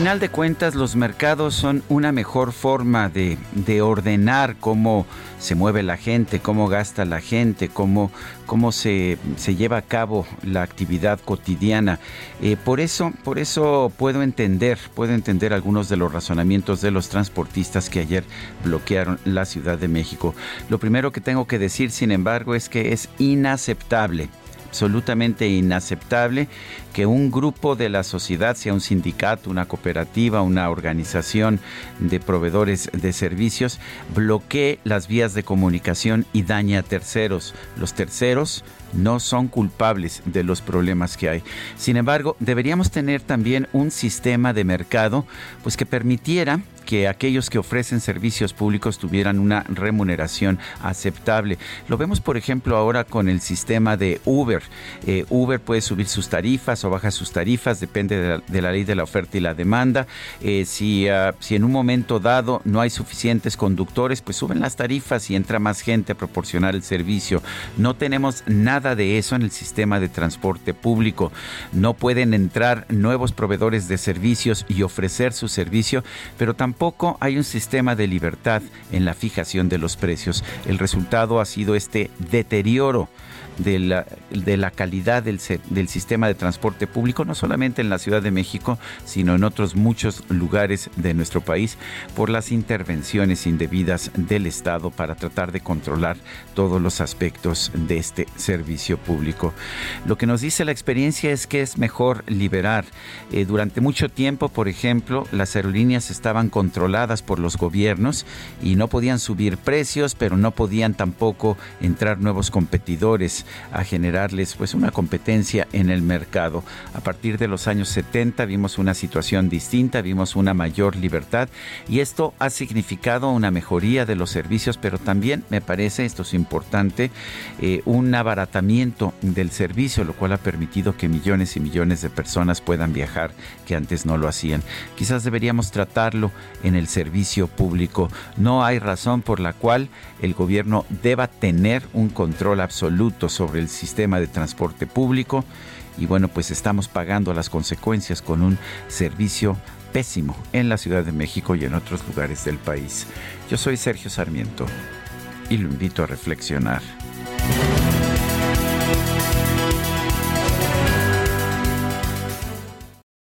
Final de cuentas, los mercados son una mejor forma de, de ordenar cómo se mueve la gente, cómo gasta la gente, cómo, cómo se, se lleva a cabo la actividad cotidiana. Eh, por eso, por eso puedo entender, puedo entender algunos de los razonamientos de los transportistas que ayer bloquearon la Ciudad de México. Lo primero que tengo que decir, sin embargo, es que es inaceptable absolutamente inaceptable que un grupo de la sociedad, sea un sindicato, una cooperativa, una organización de proveedores de servicios, bloquee las vías de comunicación y dañe a terceros. Los terceros no son culpables de los problemas que hay. Sin embargo, deberíamos tener también un sistema de mercado pues que permitiera que aquellos que ofrecen servicios públicos tuvieran una remuneración aceptable. Lo vemos, por ejemplo, ahora con el sistema de Uber. Eh, Uber puede subir sus tarifas o bajar sus tarifas, depende de la, ley de la oferta y la demanda. Eh, si, ah, si en un momento dado no hay suficientes conductores, pues suben las tarifas y entra más gente a proporcionar el servicio. No tenemos nada de eso en el sistema de transporte público. No pueden entrar nuevos proveedores de servicios y ofrecer su servicio, pero tampoco tampoco hay un sistema de libertad en la fijación de los precios. El resultado ha sido este deterioro de la, de la calidad del, del, sistema de transporte público, no solamente en la Ciudad de México, sino en otros muchos lugares de nuestro país, por las intervenciones indebidas del Estado para tratar de controlar todos los aspectos de este servicio público. Lo que nos dice la experiencia es que es mejor liberar. Eh, durante mucho tiempo, por ejemplo, las aerolíneas estaban controladas por los gobiernos y no podían subir precios, pero no podían tampoco entrar nuevos competidores a generarles pues una competencia en el mercado. A partir de los años 70 vimos una situación distinta, vimos una mayor libertad y esto ha significado una mejoría de los servicios, pero también me parece, esto es importante, eh, un abaratamiento del servicio, lo cual ha permitido que millones y millones de personas puedan viajar que antes no lo hacían. Quizás deberíamos tratarlo en el servicio público. No hay razón por la cual el gobierno deba tener un control absoluto sobre el sistema de transporte público y bueno, pues estamos pagando las consecuencias con un servicio pésimo en la Ciudad de México y en otros lugares del país. Yo soy Sergio Sarmiento y lo invito a reflexionar.